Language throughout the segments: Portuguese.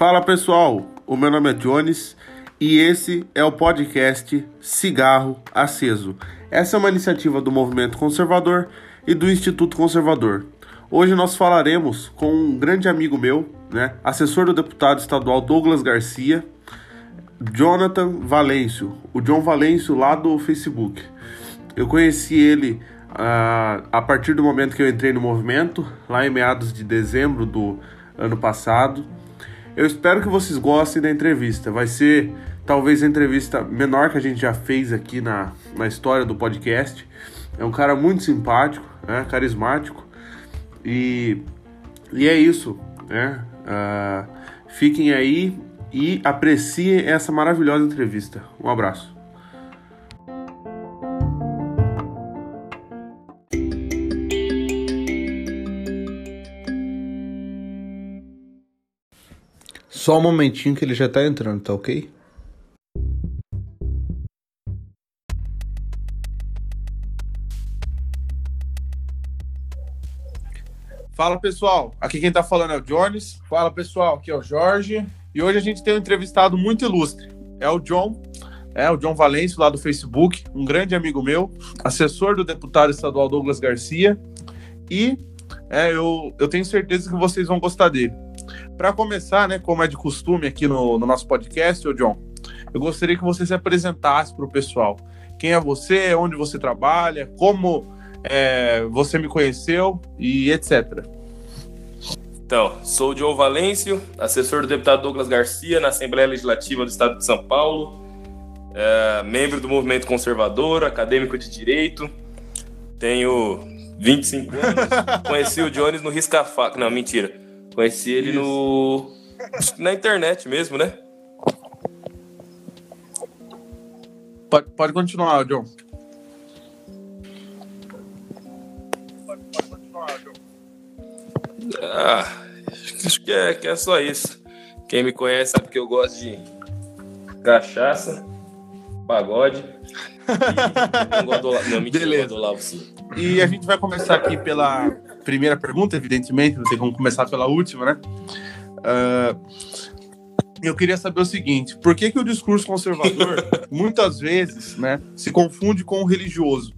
Fala pessoal, o meu nome é Jones e esse é o podcast Cigarro Aceso. Essa é uma iniciativa do Movimento Conservador e do Instituto Conservador. Hoje nós falaremos com um grande amigo meu, né, assessor do deputado estadual Douglas Garcia, Jonathan Valêncio, o John Valêncio lá do Facebook. Eu conheci ele uh, a partir do momento que eu entrei no movimento, lá em meados de dezembro do ano passado. Eu espero que vocês gostem da entrevista. Vai ser talvez a entrevista menor que a gente já fez aqui na, na história do podcast. É um cara muito simpático, né, carismático. E, e é isso. Né? Uh, fiquem aí e apreciem essa maravilhosa entrevista. Um abraço. Só um momentinho que ele já tá entrando, tá ok? Fala pessoal, aqui quem tá falando é o Jones. Fala pessoal, aqui é o Jorge. E hoje a gente tem um entrevistado muito ilustre. É o John, é o John Valêncio lá do Facebook, um grande amigo meu, assessor do deputado estadual Douglas Garcia. E é, eu, eu tenho certeza que vocês vão gostar dele. Para começar, né, como é de costume aqui no, no nosso podcast, ô John, eu gostaria que você se apresentasse para o pessoal. Quem é você, onde você trabalha, como é, você me conheceu e etc. Então, sou o John Valêncio, assessor do deputado Douglas Garcia na Assembleia Legislativa do Estado de São Paulo, é, membro do Movimento Conservador, acadêmico de Direito, tenho 25 anos, conheci o Jones no Risca-Faca, não, mentira, Conheci ele Isso. no. na internet mesmo, né? Pode, pode continuar, John. Ah, acho que é, que é só isso. Quem me conhece sabe que eu gosto de cachaça, pagode. não gosto do, não, mentira, Beleza. do Lavo, sim. E a gente vai começar aqui pela primeira pergunta, evidentemente, não tem como começar pela última, né? Uh, eu queria saber o seguinte: por que, que o discurso conservador muitas vezes né, se confunde com o religioso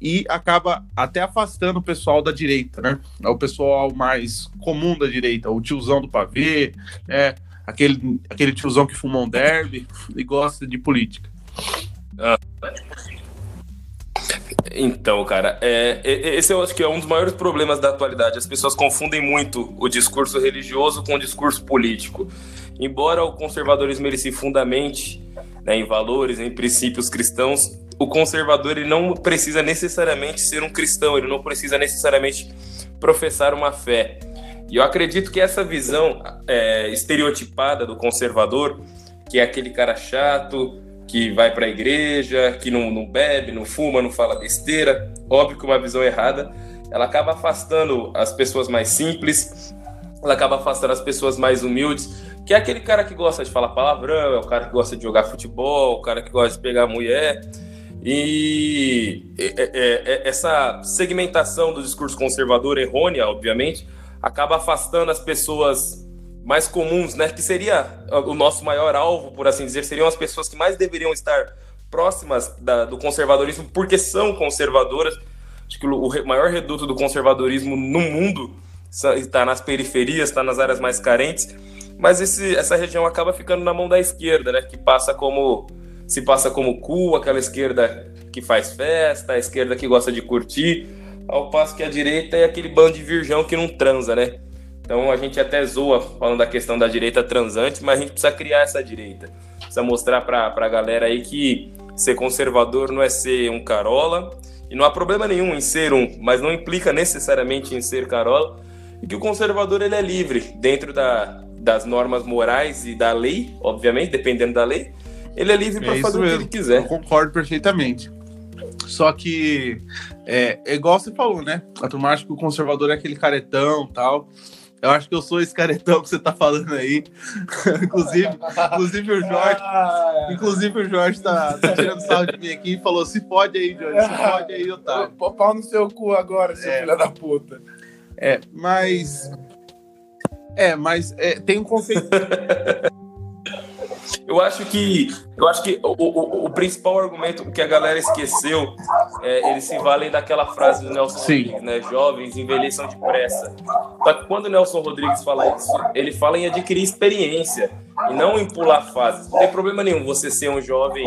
e acaba até afastando o pessoal da direita, né? O pessoal mais comum da direita, o tiozão do pavê, é, aquele, aquele tiozão que fuma um derby e gosta de política. Ah. Então, cara, é, esse eu acho que é um dos maiores problemas da atualidade. As pessoas confundem muito o discurso religioso com o discurso político. Embora o conservadorismo ele se fundamente né, em valores, em princípios cristãos, o conservador ele não precisa necessariamente ser um cristão, ele não precisa necessariamente professar uma fé. E eu acredito que essa visão é, estereotipada do conservador, que é aquele cara chato, que vai para a igreja, que não, não bebe, não fuma, não fala besteira. Óbvio que uma visão errada, ela acaba afastando as pessoas mais simples, ela acaba afastando as pessoas mais humildes, que é aquele cara que gosta de falar palavrão, é o cara que gosta de jogar futebol, o cara que gosta de pegar mulher. E é, é, é, essa segmentação do discurso conservador errônea, obviamente, acaba afastando as pessoas mais comuns, né? Que seria o nosso maior alvo, por assim dizer, seriam as pessoas que mais deveriam estar próximas da, do conservadorismo, porque são conservadoras. Acho que o, maior reduto do conservadorismo no mundo está nas periferias, está nas áreas mais carentes. Mas esse, essa região acaba ficando na mão da esquerda, né? Que passa como se passa como cool, aquela esquerda que faz festa, a esquerda que gosta de curtir, ao passo que a direita é aquele bando de virgão que não transa, né? Então a gente até zoa falando da questão da direita transante, mas a gente precisa criar essa direita. Precisa mostrar para a galera aí que ser conservador não é ser um carola, e não há problema nenhum em ser um, mas não implica necessariamente em ser carola, e que o conservador ele é livre dentro da, das normas morais e da lei, obviamente, dependendo da lei, ele é livre para é fazer mesmo. o que ele quiser. Eu concordo perfeitamente. Só que é, é igual você falou, né? A turma acha que o conservador é aquele caretão tal. Eu acho que eu sou esse caretão que você tá falando aí. inclusive, inclusive o Jorge. Ah, inclusive o Jorge tá, tá tirando sal de mim aqui e falou: se pode aí, Jorge, se pode aí, otário. Pau no seu cu agora, seu é. filho da puta. É, mas. É, mas é, tem um conceito. Eu acho que, eu acho que o, o, o, principal argumento que a galera esqueceu, é, eles se valem daquela frase do Nelson Sim. Rodrigues, né? Jovens envelheçam depressa. Só que quando o Nelson Rodrigues fala isso, ele fala em adquirir experiência e não em pular fases. Não tem problema nenhum você ser um jovem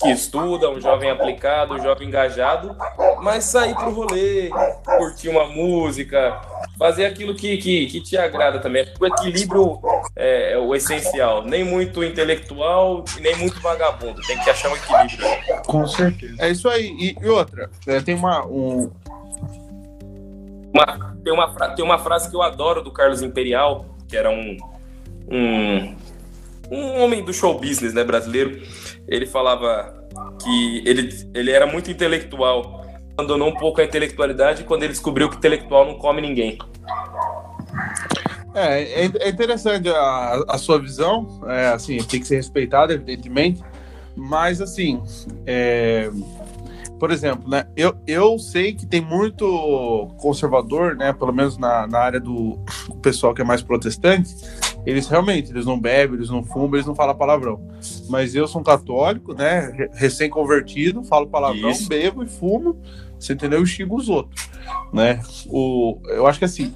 que estuda, um jovem aplicado, um jovem engajado, mas sair pro rolê, curtir uma música, fazer aquilo que, que, que te agrada também. O equilíbrio é, é, o essencial. Nem muito intelectual e nem muito vagabundo. Tem que achar um equilíbrio. Com certeza. É isso aí. E, e outra, é, tem uma. Um... uma tem, uma tem uma frase que eu adoro do Carlos Imperial, que era um. um um homem do show business né, brasileiro, ele falava que ele, ele era muito intelectual, abandonou um pouco a intelectualidade quando ele descobriu que intelectual não come ninguém. É, é, é interessante a, a sua visão, é, assim, tem que ser respeitada, evidentemente, mas assim, é, por exemplo, né, eu, eu sei que tem muito conservador, né, pelo menos na, na área do pessoal que é mais protestante, eles realmente, eles não bebem, eles não fumam, eles não falam palavrão. Mas eu sou um católico, né, recém-convertido, falo palavrão, Isso. bebo e fumo, você entendeu? E xingo os outros, né? O, eu acho que assim,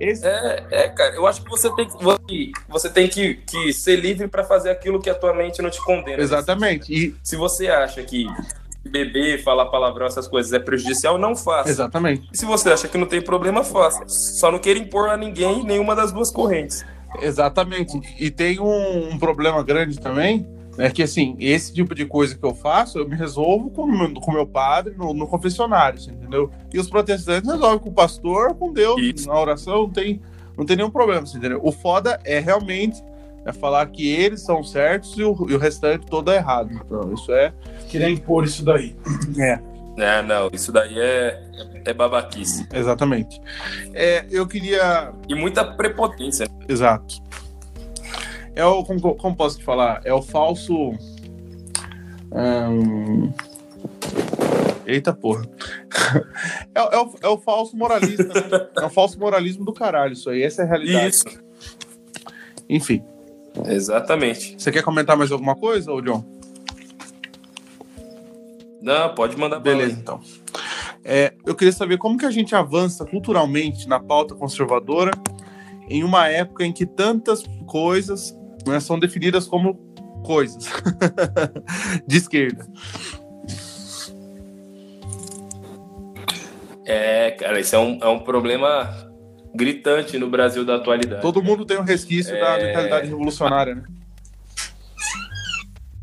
esse... É, é, cara, eu acho que você tem que, você tem que, que ser livre para fazer aquilo que a tua mente não te condena. Exatamente. E se você acha que beber, falar palavrão, essas coisas é prejudicial, não faça. Exatamente. E se você acha que não tem problema, faça. Só não queira impor a ninguém nenhuma das duas correntes. Exatamente. E tem um, um problema grande também, é que assim, esse tipo de coisa que eu faço, eu me resolvo com o com meu padre no, no confessionário, entendeu? E os protestantes resolvem com o pastor, com Deus, Isso. na oração, não tem, não tem nenhum problema, entendeu? O foda é realmente é falar que eles são certos e o, e o restante todo é errado. Então, isso é. Queria impor isso daí. É. É, não, isso daí é, é babaquice. Exatamente. É, eu queria. E muita prepotência. Exato. É o. Como, como posso te falar? É o falso. Eita porra. É, é, o, é o falso moralista, né? É o falso moralismo do caralho, isso aí. Essa é a realidade. Isso. Enfim. Exatamente. Você quer comentar mais alguma coisa, ô John? Não, pode mandar Beleza, então. É, eu queria saber como que a gente avança culturalmente na pauta conservadora em uma época em que tantas coisas né, são definidas como coisas de esquerda. É, cara, isso é um, é um problema gritante no Brasil da atualidade. Todo mundo tem um resquício é... da mentalidade revolucionária, né?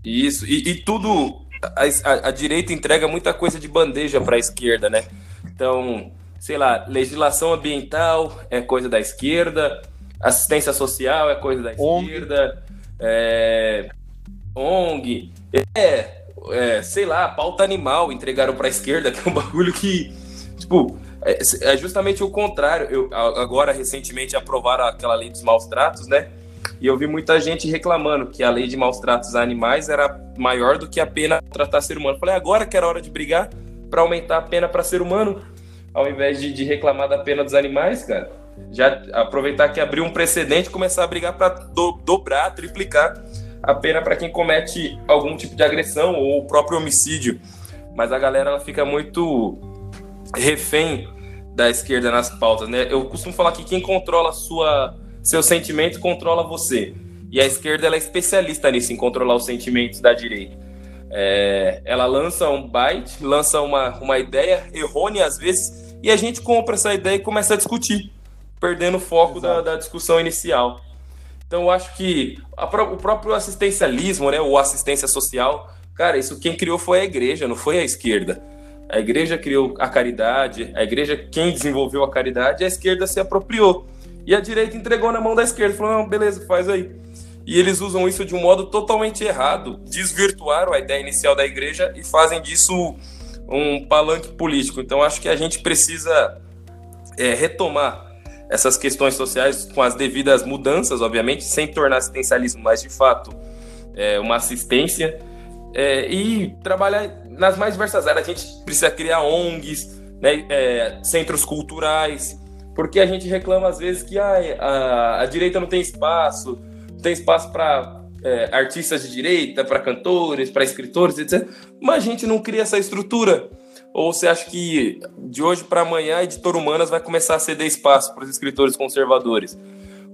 Isso, e, e tudo. A, a, a, direita entrega muita coisa de bandeja para a esquerda, né? Então, sei lá, legislação ambiental é coisa da esquerda, assistência social é coisa da esquerda, é, ONG, é, é, sei lá, pauta animal entregaram para a esquerda, que é um bagulho que, tipo, é, é justamente o contrário. Eu, agora, recentemente, aprovaram aquela lei dos maus tratos, né? E eu vi muita gente reclamando que a lei de maus tratos a animais era maior do que a pena tratar ser humano. falei, agora que era hora de brigar para aumentar a pena para ser humano, ao invés de, de, reclamar da pena dos animais, cara. Já aproveitar que abriu um precedente começar a brigar para do, dobrar, triplicar a pena para quem comete algum tipo de agressão ou o próprio homicídio. Mas a galera ela fica muito refém da esquerda nas pautas, né? Eu costumo falar que quem controla sua, seu sentimento controla você. E a esquerda ela é especialista nisso, em controlar os sentimentos da direita. É, ela lança um byte, lança uma, uma ideia errônea às vezes, e a gente compra essa ideia e começa a discutir, perdendo o foco da, da, discussão inicial. Então eu acho que a, o próprio assistencialismo, né, ou assistência social, cara, isso quem criou foi a igreja, não foi a esquerda. A igreja criou a caridade, a igreja, quem desenvolveu a caridade, a esquerda se apropriou. E a direita entregou na mão da esquerda, falou: não, beleza, faz aí. E eles usam isso de um modo totalmente errado, desvirtuaram a ideia inicial da igreja e fazem disso um palanque político. Então acho que a gente precisa é, retomar essas questões sociais com as devidas mudanças, obviamente, sem tornar assistencialismo mais de fato é, uma assistência é, e trabalhar nas mais diversas áreas. A gente precisa criar ONGs, né, é, centros culturais, porque a gente reclama às vezes que ah, a, a direita não tem espaço, não tem espaço para é, artistas de direita, para cantores, para escritores, etc. Mas a gente não cria essa estrutura. Ou você acha que de hoje para amanhã a editora Humanas vai começar a ceder espaço para os escritores conservadores?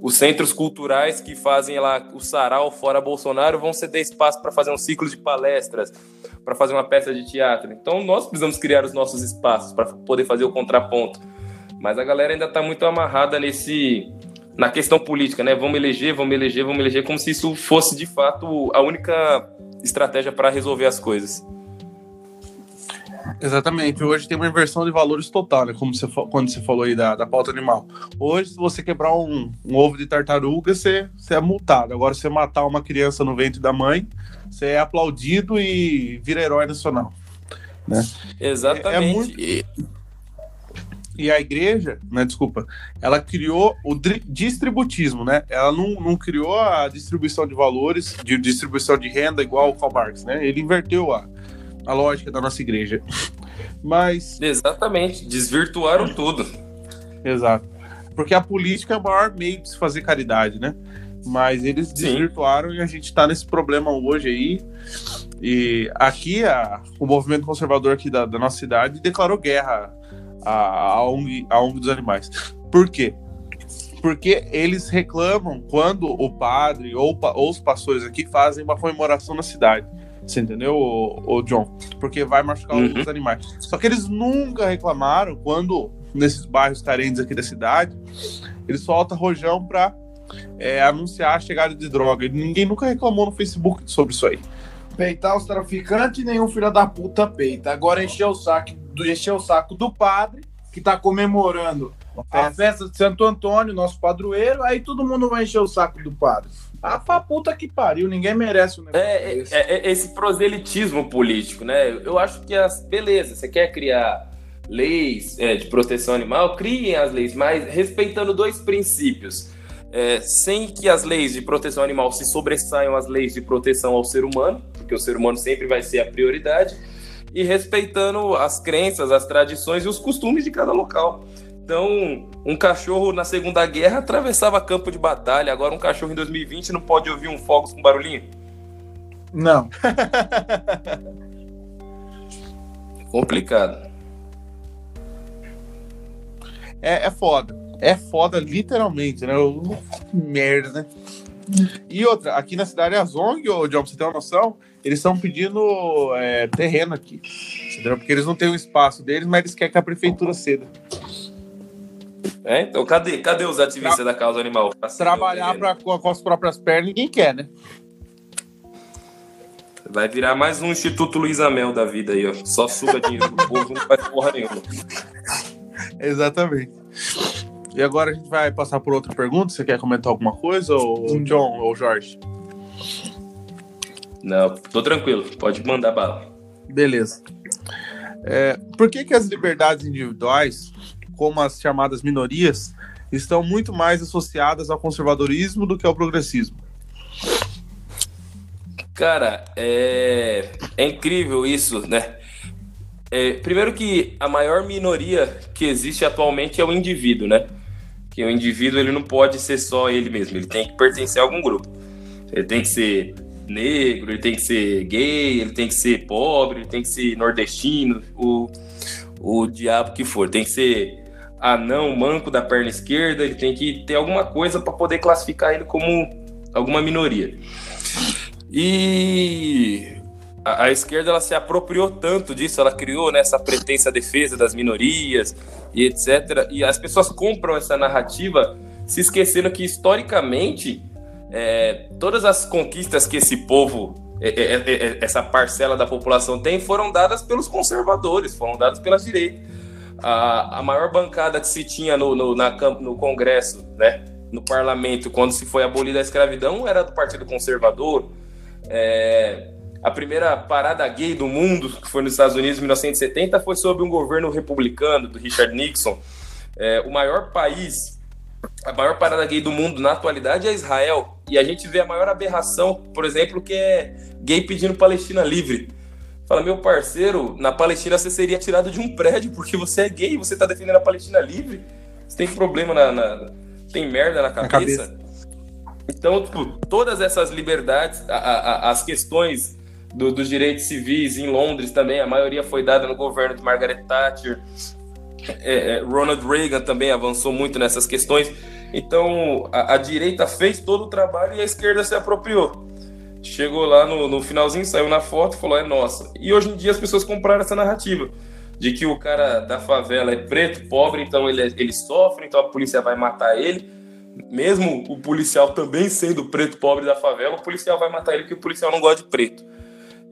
Os centros culturais que fazem lá o sarau fora Bolsonaro vão ceder espaço para fazer um ciclo de palestras, para fazer uma peça de teatro. Então nós precisamos criar os nossos espaços para poder fazer o contraponto. Mas a galera ainda está muito amarrada nesse na questão política, né? Vamos eleger, vamos eleger, vamos eleger, como se isso fosse de fato a única estratégia para resolver as coisas. Exatamente. Hoje tem uma inversão de valores total, né? Como você, quando você falou aí da, da pauta animal. Hoje, se você quebrar um, um ovo de tartaruga, você, você é multado. Agora, se você matar uma criança no ventre da mãe, você é aplaudido e vira herói nacional. Né? Exatamente. É, é muito... E a igreja, né, desculpa, ela criou o distributismo, né? Ela não, não criou a distribuição de valores, de distribuição de renda igual o Karl Marx, né? Ele inverteu a, a lógica da nossa igreja. Mas. Exatamente, desvirtuaram tudo. Exato. Porque a política é o maior meio de se fazer caridade, né? Mas eles desvirtuaram Sim. e a gente está nesse problema hoje aí. E aqui a, o movimento conservador aqui da, da nossa cidade declarou guerra à, à, ONG, à ONG dos animais. Por quê? Porque eles reclamam quando o padre ou, ou os pastores aqui fazem uma comemoração na cidade. Você entendeu, o, John? Porque vai machucar uhum. os animais. Só que eles nunca reclamaram quando, nesses bairros carentes aqui da cidade, eles soltam rojão para é, anunciar a chegada de droga. Ninguém nunca reclamou no Facebook sobre isso aí. Peitar os traficantes, nenhum filho da puta peita. Agora encher o saco do, encher o saco do padre, que tá comemorando a festa de Santo Antônio, nosso padroeiro, aí todo mundo vai encher o saco do padre. Ah, pra puta que pariu, ninguém merece o negócio. É, é, é, esse proselitismo político, né? Eu acho que as. Beleza, você quer criar leis é, de proteção animal, criem as leis, mas respeitando dois princípios. É, sem que as leis de proteção animal se sobressaiam às leis de proteção ao ser humano, porque o ser humano sempre vai ser a prioridade, e respeitando as crenças, as tradições e os costumes de cada local. Então, um cachorro na Segunda Guerra atravessava campo de batalha. Agora, um cachorro em 2020 não pode ouvir um fogos com barulhinho? Não. Complicado. É, é foda. É foda, literalmente, né? Merda, né? E outra, aqui na cidade Azong, ô John, pra você ter uma noção, eles estão pedindo é, terreno aqui. Entendeu? Porque eles não têm o espaço deles, mas eles querem que a prefeitura ceda. É, então cadê, cadê os ativistas Tra da causa animal? Trabalhar pra, com, com as próprias pernas ninguém quer, né? Vai virar mais um Instituto Luiz Amel da vida aí, ó. Só suga dinheiro do povo, não faz porra nenhuma. Exatamente. E agora a gente vai passar por outra pergunta. Você quer comentar alguma coisa, ou John ou Jorge? Não, tô tranquilo. Pode mandar bala. Beleza. É, por que, que as liberdades individuais como as chamadas minorias, estão muito mais associadas ao conservadorismo do que ao progressismo. Cara, é, é incrível isso, né? É, primeiro que a maior minoria que existe atualmente é o indivíduo, né? Que o indivíduo ele não pode ser só ele mesmo, ele tem que pertencer a algum grupo. Ele tem que ser negro, ele tem que ser gay, ele tem que ser pobre, ele tem que ser nordestino, o, o diabo que for. Tem que ser anão, manco da perna esquerda, ele tem que ter alguma coisa para poder classificar ele como alguma minoria. E a, a, esquerda ela se apropriou tanto disso, ela criou né, essa pretensa defesa das minorias e etc. E as pessoas compram essa narrativa se esquecendo que historicamente é, todas as conquistas que esse povo, é, é, é, é essa parcela da população tem, foram dadas pelos conservadores, foram dadas pelas direitas a, a maior bancada que se tinha no, no, na, no Congresso, né, no parlamento, quando se foi abolida a escravidão, era do Partido Conservador. É, a primeira parada gay do mundo, que foi nos Estados Unidos em 1970, foi sob um governo republicano do Richard Nixon. É, o maior país, a maior parada gay do mundo na atualidade é Israel. E a gente vê a maior aberração, por exemplo, que é gay pedindo Palestina livre. Fala, meu parceiro, na Palestina você seria tirado de um prédio porque você é gay, você está defendendo a Palestina livre. Você tem problema na. na tem merda na cabeça. na cabeça. Então, tipo, todas essas liberdades, a, a, as questões do, dos direitos civis em Londres também, a maioria foi dada no governo de Margaret Thatcher. É, é, Ronald Reagan também avançou muito nessas questões. Então, a, a, direita fez todo o trabalho e a esquerda se apropriou. Chegou lá no, no finalzinho, saiu na foto, falou: é nossa. E hoje em dia as pessoas compraram essa narrativa de que o cara da favela é preto, pobre, então ele, ele sofre, então a polícia vai matar ele. Mesmo o policial também sendo preto, pobre da favela, o policial vai matar ele porque o policial não gosta de preto.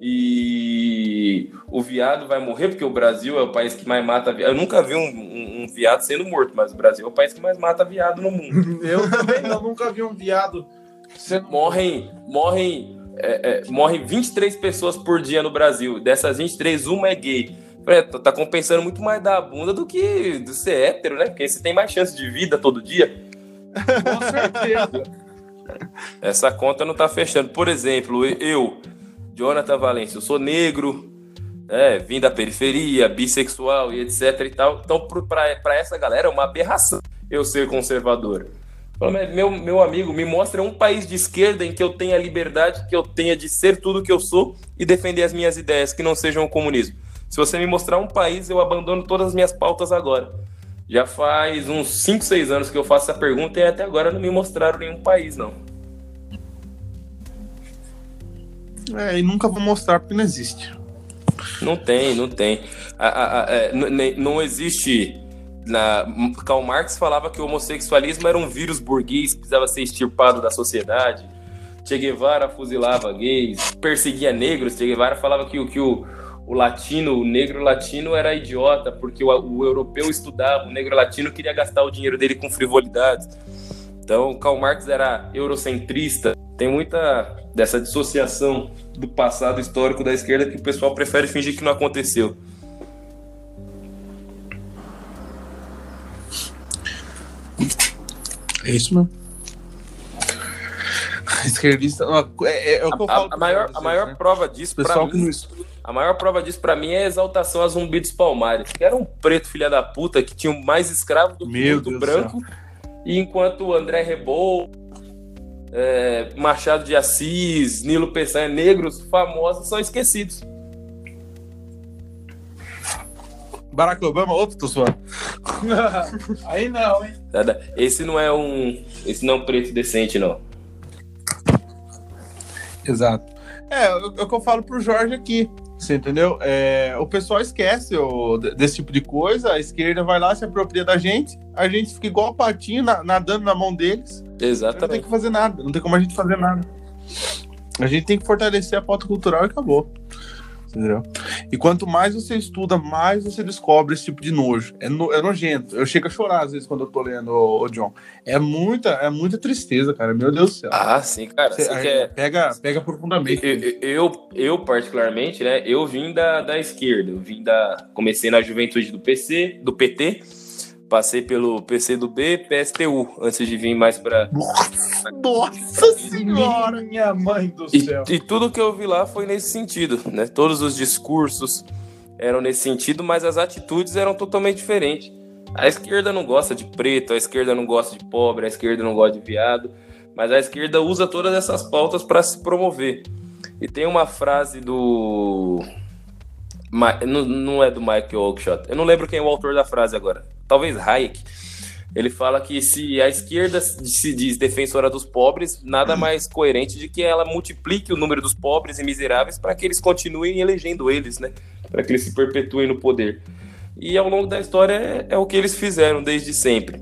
E o viado vai morrer porque o Brasil é o país que mais mata viado. Eu nunca vi um, um, um viado sendo morto, mas o Brasil é o país que mais mata viado no mundo. eu também não, nunca vi um viado sendo Morrem, morrem, é, é, morrem 23 pessoas por dia no Brasil. Dessas 23, uma é gay. Preto, tá compensando muito mais da bunda do que de ser hétero, né? Porque você tem mais chance de vida todo dia. Com certeza. Essa conta não tá fechando. Por exemplo, eu, Jonathan Valência, eu sou negro, é, vim da periferia, bissexual e etc e tal. Então, para essa galera é uma aberração eu ser conservador. Meu, meu amigo, me mostra um país de esquerda em que eu tenha liberdade, que eu tenha de ser tudo que eu sou e defender as minhas ideias, que não sejam o comunismo. Se você me mostrar um país, eu abandono todas as minhas pautas agora. Já faz uns 5, 6 anos que eu faço essa pergunta e até agora não me mostraram nenhum país, não. É, e nunca vou mostrar porque não existe. Não tem, não tem. A, a, a, é, não existe. Na, Karl Marx falava que o homossexualismo era um vírus burguês que precisava ser extirpado da sociedade. Che Guevara fuzilava gays, perseguia negros. Che Guevara falava que, que o, o latino, o negro latino era idiota, porque o, o, europeu estudava, o negro latino queria gastar o dinheiro dele com frivolidades. Então, Karl Marx era eurocentrista. Tem muita dessa dissociação do passado histórico da esquerda que o pessoal prefere fingir que não aconteceu. É isso mesmo. Esquerdista. É, é, o que eu falo a, a maior, vocês, a maior né? prova disso, pessoal mim, não a maior prova disso para mim é a exaltação a Zumbi dos Palmares, que era um preto filha da puta que tinha mais escravo do que o branco. E enquanto o André Rebol, é, Machado de Assis, Nilo Peçanha, negros famosos são esquecidos. Barack Obama, outro tô suando. Aí não, hein? Esse não é um. Esse não é um preto decente, não. Exato. É, é o que eu falo pro Jorge aqui. Você entendeu? É, o pessoal esquece o, desse tipo de coisa, a esquerda vai lá, se apropria da gente, a gente fica igual patinho na, nadando na mão deles. Exatamente. Não tem que fazer nada, não tem como a gente fazer nada. A gente tem que fortalecer a pauta cultural e acabou. Entendeu? E quanto mais você estuda, mais você descobre esse tipo de nojo. É, no, é nojento. Eu chego a chorar às vezes quando eu tô lendo o, o, John. É muita, é muita tristeza, cara. Meu Deus do céu. Ah, sim, cara. Você quer... pega, pega profundamente. Eu, eu, eu, particularmente, né? Eu vim da, da esquerda. Eu vim da. Comecei na juventude do PC, do PT Passei pelo PC do B, PSTU, antes de vir mais pra. Nossa, nossa senhora! Minha mãe do céu! E, e tudo que eu vi lá foi nesse sentido, né? Todos os discursos eram nesse sentido, mas as atitudes eram totalmente diferentes. A esquerda não gosta de preto, a esquerda não gosta de pobre, a esquerda não gosta de viado, mas a esquerda usa todas essas pautas para se promover. E tem uma frase do. Não, não é do Michael Oakeshott. Eu não lembro quem é o autor da frase agora talvez Hayek, ele fala que se a esquerda se diz defensora dos pobres, nada mais coerente de que ela multiplique o número dos pobres e miseráveis para que eles continuem elegendo eles, né? Para que eles se perpetuem no poder. E ao longo da história é, é o que eles fizeram desde sempre.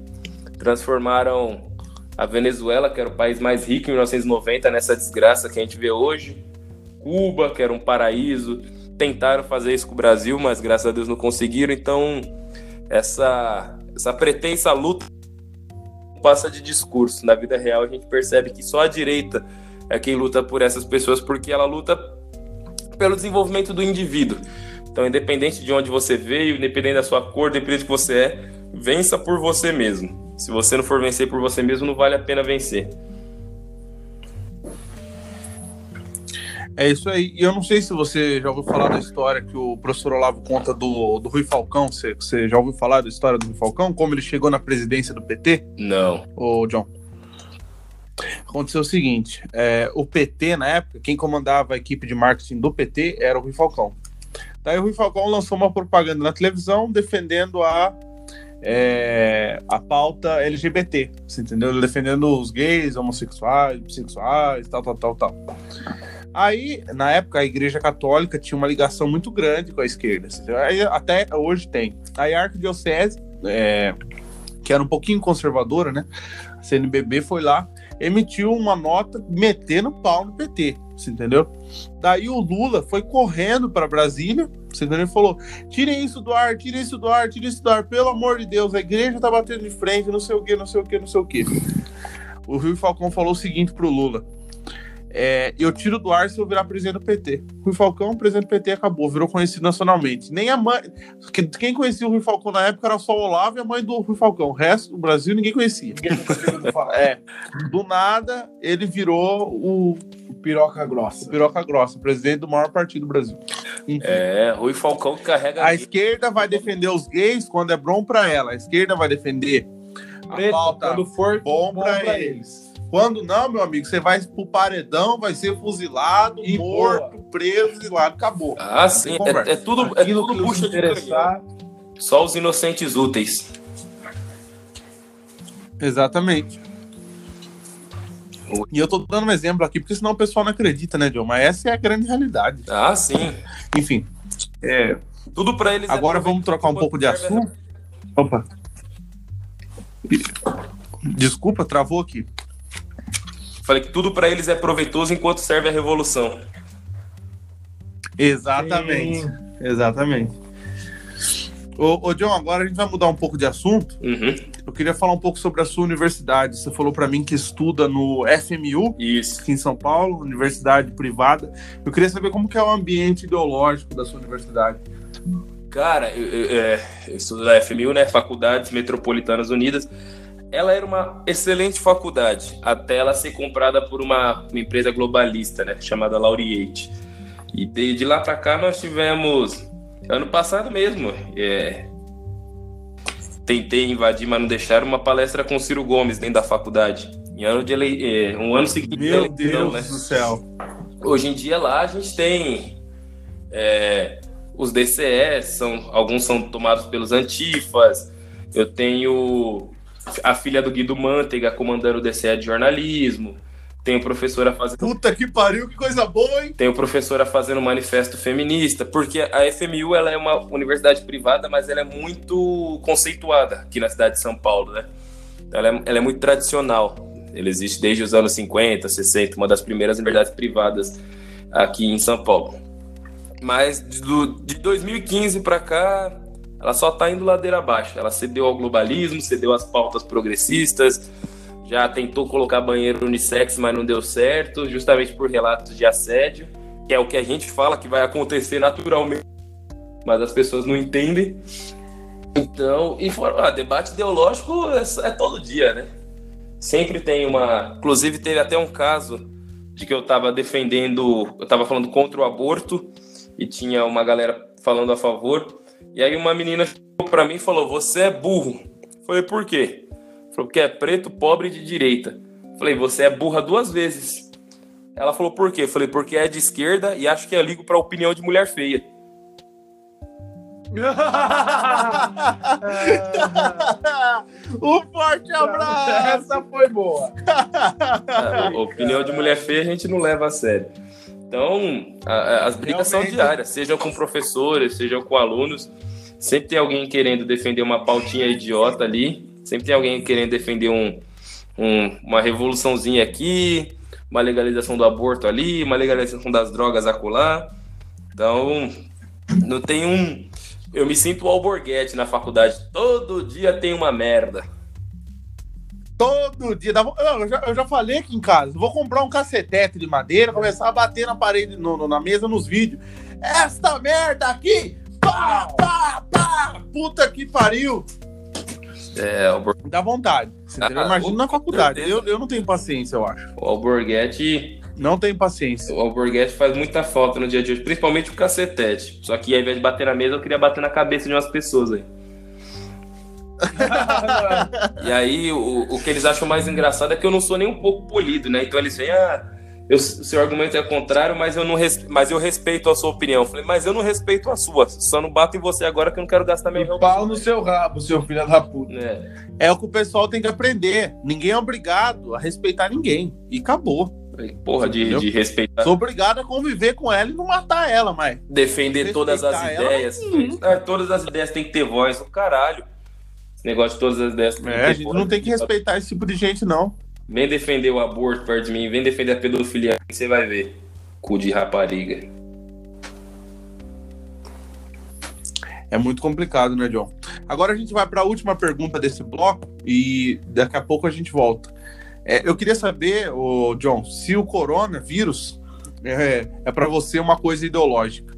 Transformaram a Venezuela, que era o país mais rico em 1990, nessa desgraça que a gente vê hoje. Cuba, que era um paraíso. Tentaram fazer isso com o Brasil, mas graças a Deus não conseguiram. Então, essa, essa pretensa luta passa de discurso. Na vida real, a gente percebe que só a direita é quem luta por essas pessoas, porque ela luta pelo desenvolvimento do indivíduo. Então, independente de onde você veio, independente da sua cor, independente do que você é, vença por você mesmo. Se você não for vencer por você mesmo, não vale a pena vencer. É isso aí. E eu não sei se você já ouviu falar da história que o professor Olavo conta do, do Rui Falcão. Você, você já ouviu falar da história do Rui Falcão? Como ele chegou na presidência do PT? Não. Ô, John. Aconteceu o seguinte: é, o PT, na época, quem comandava a equipe de marketing do PT era o Rui Falcão. Daí o Rui Falcão lançou uma propaganda na televisão defendendo a, é, a pauta LGBT, você entendeu? Defendendo os gays, homossexuais, bissexuais, tal, tal, tal, tal. Aí, na época, a Igreja Católica tinha uma ligação muito grande com a esquerda. Até hoje tem. Aí a Arquidiocese, é, que era um pouquinho conservadora, né? A CNBB foi lá, emitiu uma nota metendo pau no PT, você entendeu? Daí o Lula foi correndo para Brasília, você entendeu? Ele falou: tirem isso do ar, tirem isso do ar, tirem isso do ar, pelo amor de Deus, a igreja tá batendo de frente, não sei o que, não sei o que, não sei o que. O Rio Falcão falou o seguinte pro Lula: é, eu tiro do ar se eu virar presidente do PT. Rui Falcão, presidente do PT, acabou, virou conhecido nacionalmente. Nem a mãe. Quem conhecia o Rui Falcão na época era só o Olavo e a mãe do Rui Falcão. O resto do Brasil ninguém conhecia. é, do nada, ele virou o. Piroca Grossa. O Piroca Grossa, presidente do maior partido do Brasil. Enfim. É, Rui Falcão carrega. A esquerda vai defender os gays quando é bom para ela. A esquerda vai defender a pauta quando for bom, bom para eles. eles. Quando não, meu amigo, você vai pro paredão, vai ser fuzilado, e morto, boa. preso e lá acabou. Ah, sim. É, é, tudo, é tudo bucha de interessar. Só os inocentes úteis. Exatamente. E eu tô dando um exemplo aqui, porque senão o pessoal não acredita, né, John? Mas essa é a grande realidade. Ah, sim. Enfim. É... Tudo para eles. É Agora é vamos trocar um pouco de assunto. Opa. Desculpa, travou aqui. Falei que tudo para eles é proveitoso enquanto serve a revolução. Exatamente. Sim. Exatamente. Ô, ô, John, agora a gente vai mudar um pouco de assunto. Uhum. Eu queria falar um pouco sobre a sua universidade. Você falou para mim que estuda no FMU, Isso. aqui em São Paulo, universidade privada. Eu queria saber como que é o ambiente ideológico da sua universidade. Cara, eu, eu, é, eu estudo na FMU, né? Faculdades Metropolitanas Unidas ela era uma excelente faculdade, até ela ser comprada por uma, uma empresa globalista, né, chamada Laureate. E de, de lá para cá nós tivemos, ano passado mesmo, é, tentei invadir, mas não deixaram, uma palestra com Ciro Gomes dentro da faculdade. Em ano de ele, é, um ano seguinte. Meu eleição, Deus né? do céu. Hoje em dia lá a gente tem é, os DCS, são, alguns são tomados pelos antifas. Eu tenho a filha do Guido Mantega comandando o DCE de jornalismo. Tem o professora fazendo. Puta que pariu, que coisa boa, hein? Tem o professora fazendo manifesto feminista, porque a FMU ela é uma universidade privada, mas ela é muito conceituada aqui na cidade de São Paulo, né? Ela é, ela é muito tradicional. Ela existe desde os anos 50, 60, uma das primeiras universidades privadas aqui em São Paulo. Mas do, de 2015 para cá, ela só está indo ladeira abaixo. Ela cedeu ao globalismo, cedeu às pautas progressistas, já tentou colocar banheiro unissex, mas não deu certo, justamente por relatos de assédio, que é o que a gente fala que vai acontecer naturalmente, mas as pessoas não entendem. Então, e fora, ah, debate ideológico é, é todo dia, né? Sempre tem uma. Inclusive, teve até um caso de que eu estava defendendo, eu estava falando contra o aborto e tinha uma galera falando a favor. E aí uma menina chegou pra mim e falou: Você é burro. Falei, por quê? Falou, porque é preto, pobre de direita. Falei, você é burra duas vezes. Ela falou, por quê? Falei, porque é de esquerda e acho que é ligo pra opinião de mulher feia. um forte abraço! Essa foi boa. A opinião de mulher feia a gente não leva a sério. Então, a, a, as brigas são diárias, sejam com professores, sejam com alunos. Sempre tem alguém querendo defender uma pautinha idiota ali, sempre tem alguém querendo defender um, um, uma revoluçãozinha aqui, uma legalização do aborto ali, uma legalização das drogas acolá. Então, não tem um. Eu me sinto o alborguete na faculdade. Todo dia tem uma merda. Todo dia. Eu já, eu já falei aqui em casa. Vou comprar um cacetete de madeira, começar a bater na parede, no, no, na mesa, nos vídeos. Esta merda aqui! Pá, pá, pá! Puta que pariu! É, o Dá vontade. Ah, Imagina na faculdade. Eu, eu não tenho paciência, eu acho. O Alborguete. Não tem paciência. O alborguete faz muita falta no dia de hoje, principalmente o cacetete. Só que ao invés de bater na mesa, eu queria bater na cabeça de umas pessoas aí. E aí, o, o que eles acham mais engraçado é que eu não sou nem um pouco polido, né? Então eles veem, ah, eu, seu argumento é contrário, mas eu, não res, mas eu respeito a sua opinião. Eu falei, mas eu não respeito a sua. Só não bato em você agora que eu não quero gastar meu e pau no seu rabo, seu filho da puta. É. é o que o pessoal tem que aprender. Ninguém é obrigado a respeitar ninguém. E acabou. Porra, de, de, respeitar. Sou obrigado a conviver com ela e não matar ela, mas. Defender todas as ideias. Ela, todas as ideias têm que ter voz. O caralho. Esse negócio de todas as ideias. É, a gente não tem que respeitar esse tipo de gente, não. Vem defender o aborto perto de mim, vem defender a pedofilia, você vai ver. Cu de rapariga. É muito complicado, né, John? Agora a gente vai para a última pergunta desse bloco e daqui a pouco a gente volta. É, eu queria saber, ô, John, se o coronavírus é, é para você uma coisa ideológica.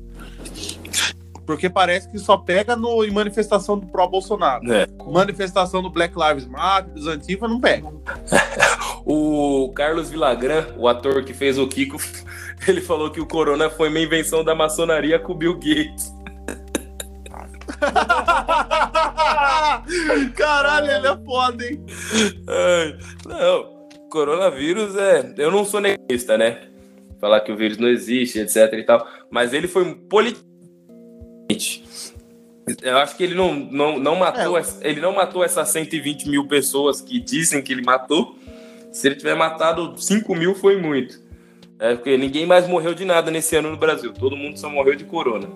Porque parece que só pega no, em manifestação do pró-Bolsonaro. É. Manifestação do Black Lives Matter, dos Antifa, não pega. o Carlos Villagrán, o ator que fez o Kiko, ele falou que o corona foi uma invenção da maçonaria com o Bill Gates. Caralho, ele é foda, hein? não, coronavírus é. Eu não sou negacionista, né? Falar que o vírus não existe, etc e tal. Mas ele foi político eu acho que ele não, não, não matou, é. ele não matou essas 120 mil pessoas que dizem que ele matou. Se ele tiver matado 5 mil, foi muito. É, porque ninguém mais morreu de nada nesse ano no Brasil. Todo mundo só morreu de corona.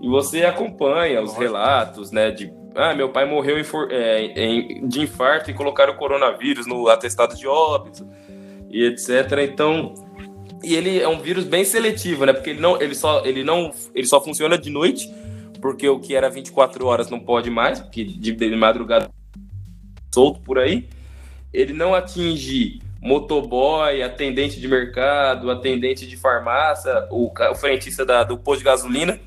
E você acompanha os relatos, né? De ah, meu pai morreu em, é, em, de infarto e colocaram o coronavírus no atestado de óbito e etc. Então, e ele é um vírus bem seletivo, né? Porque ele não, ele só, ele não, ele só funciona de noite, porque o que era 24 horas não pode mais, porque de, de madrugada solto por aí. Ele não atinge motoboy, atendente de mercado, atendente de farmácia, o, o frentista da, do posto de gasolina.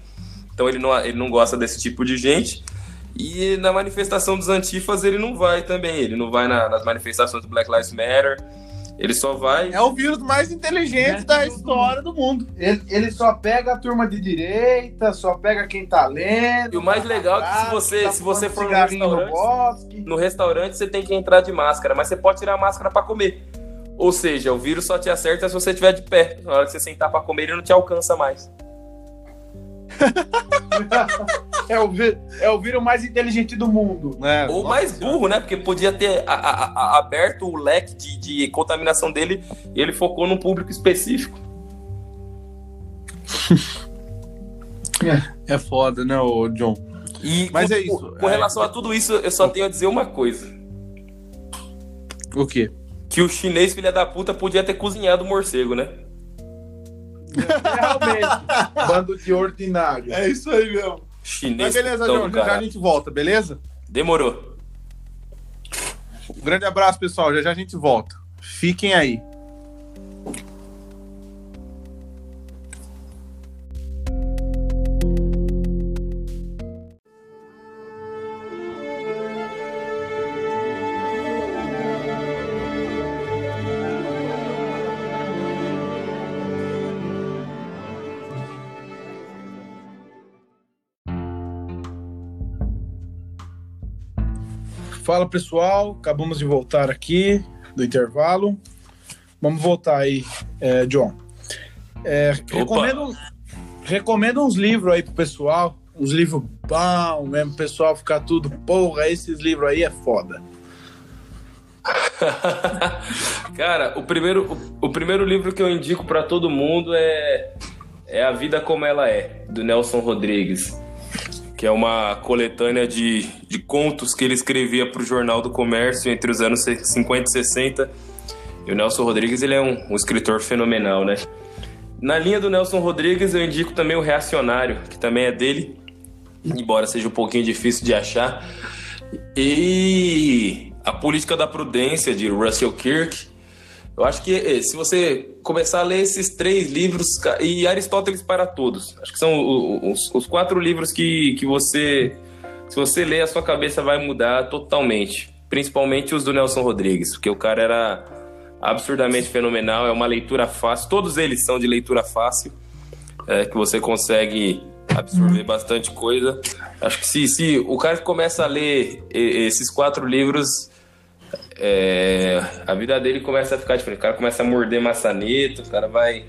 Então ele não, ele não gosta desse tipo de gente. E na manifestação dos antifas ele não vai também. Ele não vai na, nas manifestações do Black Lives Matter. Ele só vai. É o vírus mais inteligente é. da história do mundo. Ele, ele, só pega a turma de direita, só pega quem tá lendo. E o mais legal é que se você, tá se você for no restaurante, no, no restaurante você tem que entrar de máscara, mas você pode tirar a máscara para comer. Ou seja, o vírus só te acerta se você estiver de pé. Na hora que você sentar para comer, ele não te alcança mais. é, o, é o vírus mais inteligente do mundo. É, Ou mais burro, né? Porque podia ter a, a, a, aberto o leque de, de contaminação dele e ele focou num público específico. é foda, né, o John? E Mas com, é isso. Com, relação a tudo isso, eu só tenho a dizer uma coisa. O quê? Que o chinês, filha da puta, podia ter cozinhado o morcego, né? Realmente. Bando de ordinário. É isso aí mesmo. Chinês. Mas beleza, João. Já, já a gente volta, beleza? Demorou. Um grande abraço, pessoal. Já já a gente volta. Fiquem aí. Fala pessoal, acabamos de voltar aqui do intervalo. Vamos voltar aí, é, John. É, recomendo, recomendo uns livros aí pro pessoal, uns livros bons mesmo, pessoal ficar tudo, porra, esses livros aí é foda. Cara, o primeiro, o, o, primeiro livro que eu indico para todo mundo é, é A Vida Como Ela É, do Nelson Rodrigues que é uma coletânea de, de contos que ele escrevia para o Jornal do Comércio entre os anos 50 e 60. E o Nelson Rodrigues ele é um, um escritor fenomenal, né? Na linha do Nelson Rodrigues eu indico também o Reacionário, que também é dele, embora seja um pouquinho difícil de achar. E A Política da Prudência, de Russell Kirk, eu acho que eh, se você começar a ler esses três livros, e Aristóteles para Todos, acho que são os, os quatro livros que, que você, se você ler, a sua cabeça vai mudar totalmente. Principalmente os do Nelson Rodrigues, porque o cara era absurdamente fenomenal. É uma leitura fácil. Todos eles são de leitura fácil, é, que você consegue absorver bastante coisa. Acho que se, se o cara que começa a ler esses quatro livros, é, a vida dele começa a ficar diferente. O cara começa a morder maçaneta, o cara vai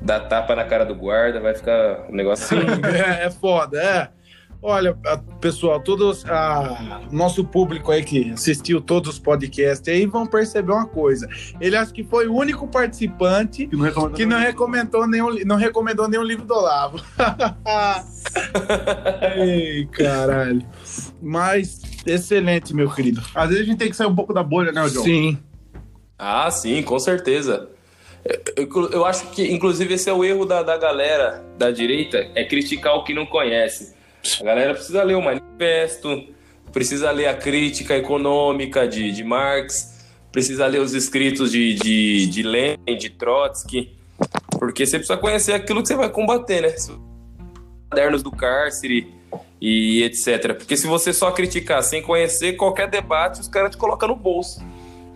dar tapa na cara do guarda, vai ficar um negócio assim. é, é foda, é. Olha, pessoal, todos a nosso público aí que assistiu todos os podcasts aí vão perceber uma coisa. Ele acho que foi o único participante que não recomendou, que não recomendou nenhum, não recomendou nenhum livro do Olavo. Ei, caralho. Mas excelente, meu querido. Às vezes a gente tem que sair um pouco da bolha, né, John? Sim. Ah, sim, com certeza. Eu, eu, acho que, inclusive, esse é o erro da, da galera da direita, é criticar o que não conhece. A galera precisa ler o manifesto, precisa ler a crítica econômica de, de Marx, precisa ler os escritos de, de, de Lenin, de Trotsky, porque você precisa conhecer aquilo que você vai combater, né? Cadernos do cárcere e etc. Porque se você só criticar sem conhecer qualquer debate, os caras te colocam no bolso.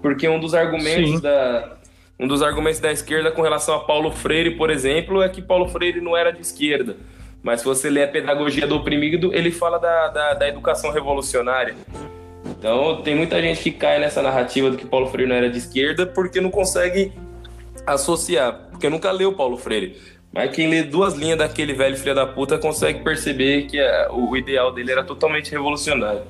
Porque um dos argumentos da, um dos argumentos da esquerda com relação a Paulo Freire, por exemplo, é que Paulo Freire não era de esquerda. Mas se você lê a Pedagogia do Oprimido, ele fala da, da, da educação revolucionária. Então, tem muita gente que cai nessa narrativa do que Paulo Freire não era de esquerda porque não consegue associar, porque nunca leu Paulo Freire. Mas quem lê duas linhas daquele velho filho da puta consegue perceber que a, o ideal dele era totalmente revolucionário.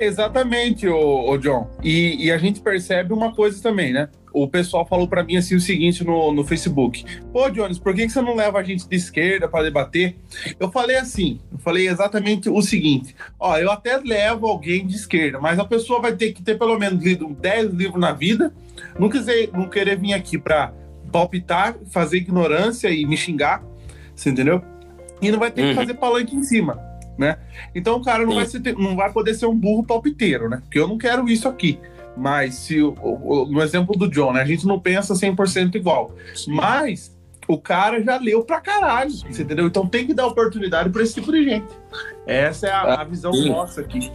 Exatamente, o, John. E, e, a gente percebe uma coisa também, né? O pessoal falou para mim assim o seguinte no, no Facebook: Pô, Jones, por que, que você não leva a gente de esquerda para debater? Eu falei assim, eu falei exatamente o seguinte: Ó, eu até levo alguém de esquerda, mas a pessoa vai ter que ter pelo menos lido 10 livros na vida, não, quiser, não querer vir aqui para palpitar, fazer ignorância e me xingar, você entendeu? E não vai ter uhum. que fazer palanque em cima né? Então o cara não vai, ser, não vai poder ser um burro palpiteiro, né? Porque eu não quero isso aqui. Mas se no exemplo do John, né, a gente não pensa 100% igual. Sim. Mas o cara já leu pra caralho, você entendeu? Então tem que dar oportunidade para esse tipo de gente. Essa é a, a visão Sim. nossa aqui.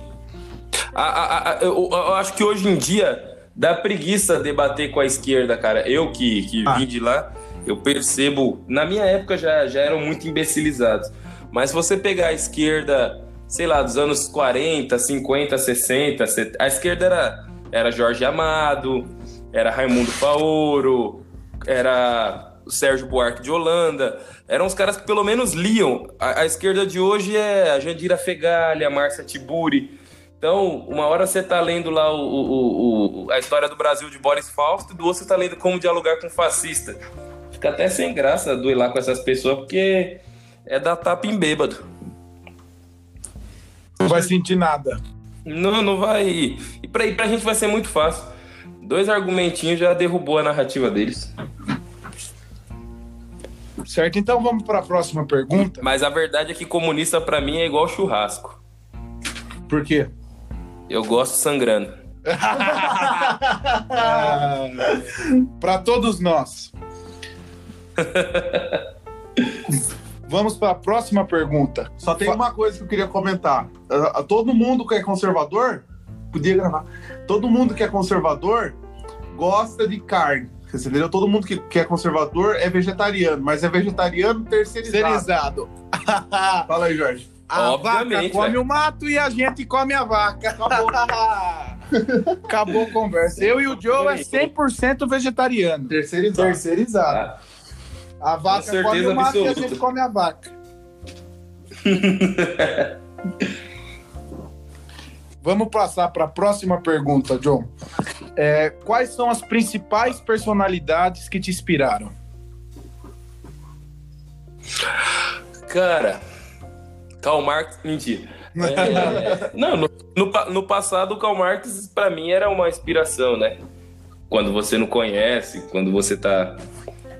A, a, a, eu, eu, acho que hoje em dia dá preguiça debater com a esquerda, cara. Eu que, que ah. vim de lá, eu percebo. Na minha época já, já eram muito imbecilizados. Mas você pegar a esquerda, sei lá, dos anos 40, 50, 60, 70, a esquerda era, era Jorge Amado, era Raimundo Faoro, era Sérgio Buarque de Holanda. Eram os caras que pelo menos liam. A, a esquerda de hoje é a Jandira Fegali, a Márcia Tiburi. Então, uma hora você tá lendo lá o, o, o, a história do Brasil de Boris Fausto, do outro você tá lendo como dialogar com fascista. Fica até sem graça duelar com essas pessoas, porque é dar tapa em bêbado. Não vai sentir nada. Não, não vai. E pra, pra gente vai ser muito fácil. Dois argumentinhos já derrubou a narrativa deles. Certo, então vamos para a próxima pergunta. Mas a verdade é que comunista para mim é igual churrasco. Por quê? Eu gosto sangrando. para todos nós. Vamos para a próxima pergunta. Só tem uma coisa que eu queria comentar. Todo mundo que é conservador, podia gravar. Todo mundo que é conservador gosta de carne. Você entendeu? Todo mundo que, que é conservador é vegetariano, mas é vegetariano terceirizado. terceirizado. Fala aí, Jorge. A vaca come o mato e a gente come a vaca. Acabou. Acabou a conversa. Eu e o Joe é 100% vegetariano. Terceirizado. Terceirizado. Ah. A vaca come o mato e a gente come a vaca. Vamos passar para a próxima pergunta, John. É, quais são as principais personalidades que te inspiraram? Cara, Karl Marx, mentira. É, não, no, no, no, passado, o Karl Marx, para mim, era uma inspiração, né? Quando você não conhece, quando você tá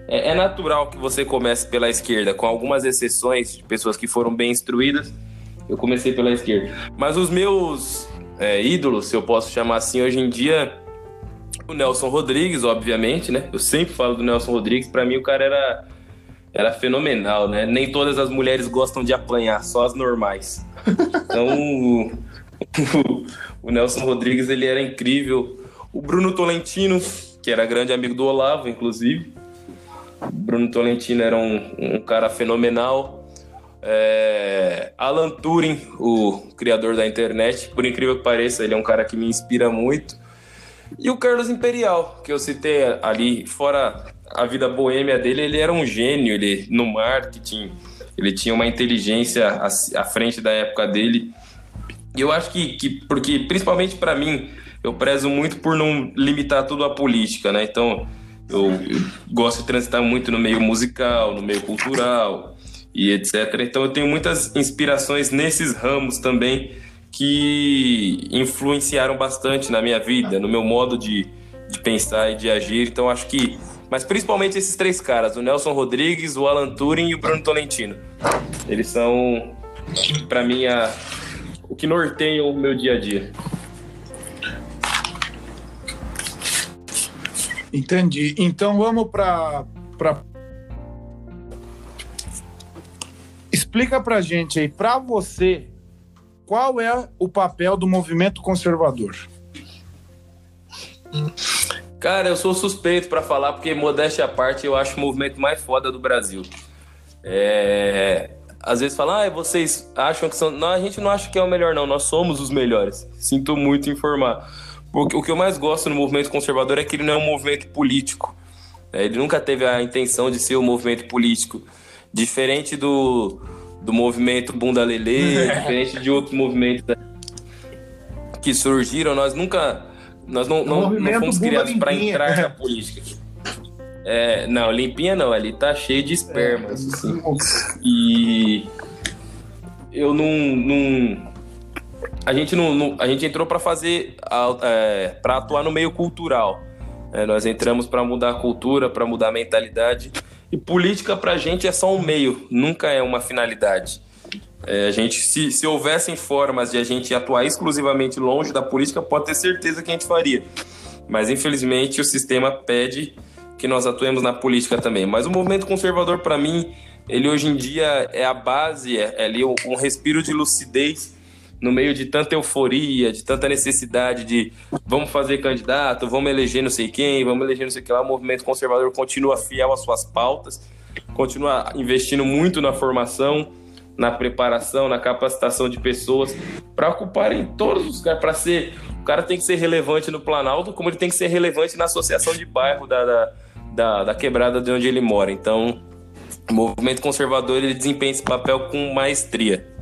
é, é, natural que você comece pela esquerda, com algumas exceções de pessoas que foram bem instruídas. Eu comecei pela esquerda. Mas os meus é, ídolos, se eu posso chamar assim, hoje em dia, o Nelson Rodrigues, obviamente, né? Eu sempre falo do Nelson Rodrigues, para mim o cara era, era fenomenal, né? Nem todas as mulheres gostam de apanhar, só as normais. Então, o, o Nelson Rodrigues, ele era incrível. o Bruno Tolentino, que era grande amigo do Olavo, inclusive. Bruno Tolentino era um, um cara fenomenal. É, Alan Turing, o criador da internet, por incrível que pareça, ele é um cara que me inspira muito. E o Carlos Imperial, que eu citei ali, fora a vida boêmia dele, ele era um gênio, ele no marketing, ele tinha uma inteligência à, à frente da época dele. E eu acho que, que porque principalmente para mim, eu prezo muito por não limitar tudo à política, né? Então, eu, eu, gosto de transitar muito no meio musical, no meio cultural e etc. Então, eu tenho muitas inspirações nesses ramos também que influenciaram bastante na minha vida, no meu modo de, de pensar e de agir. Então, acho que mas principalmente esses três caras, o Nelson Rodrigues, o Alan Turing e o Bruno Tolentino. Eles são, para mim, a, o que norteia o meu dia a dia. Entendi. Então vamos para pra... explica para gente aí, para você, qual é o papel do movimento conservador? Cara, eu sou suspeito para falar, porque modéstia à parte, eu acho o movimento mais foda do Brasil. É... Às vezes falam, ah, vocês acham que são. Não, a gente não acha que é o melhor, não. Nós somos os melhores. Sinto muito informar. Porque o que eu mais gosto no movimento conservador é que ele não é um movimento político. É, ele nunca teve a intenção de ser um movimento político. Diferente do, do movimento Bunda Lelê, diferente de outros movimentos que surgiram, nós nunca nós não, não, não fomos criados para entrar na política. É, não, limpinha não, ali tá cheio de espermas. É, assim. E eu não, não. A gente não, não a gente entrou para fazer, é, para atuar no meio cultural. É, nós entramos para mudar a cultura, para mudar a mentalidade. E política para a gente é só um meio, nunca é uma finalidade. É, a gente, se, se houvessem formas de a gente atuar exclusivamente longe da política, pode ter certeza que a gente faria. Mas infelizmente o sistema pede que nós atuemos na política também. Mas o movimento conservador, para mim, ele hoje em dia é a base, é, é ali um, um respiro de lucidez no meio de tanta euforia, de tanta necessidade de vamos fazer candidato, vamos eleger não sei quem, vamos eleger não sei o que lá. O movimento conservador continua fiel às suas pautas, continua investindo muito na formação na preparação, na capacitação de pessoas para ocuparem todos os lugares, para ser. O cara tem que ser relevante no Planalto, como ele tem que ser relevante na associação de bairro da, da, da, da quebrada de onde ele mora. Então, o movimento conservador ele desempenha esse papel com maestria.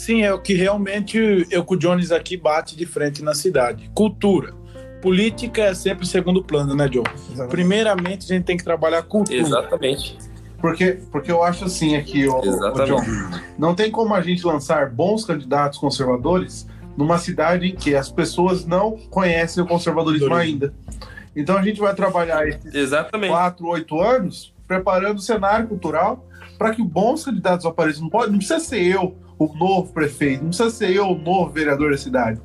Sim, é o que realmente eu com o Jones aqui bate de frente na cidade. Cultura. Política é sempre segundo plano, né, John? Exatamente. Primeiramente, a gente tem que trabalhar cultura. Exatamente. Porque, porque eu acho assim aqui, o, o John, não tem como a gente lançar bons candidatos conservadores numa cidade em que as pessoas não conhecem o conservadorismo ainda. Então a gente vai trabalhar esses Exatamente. quatro, oito anos preparando o cenário cultural para que bons candidatos apareçam. Não, pode, não precisa ser eu o novo prefeito, não precisa ser eu o novo vereador da cidade.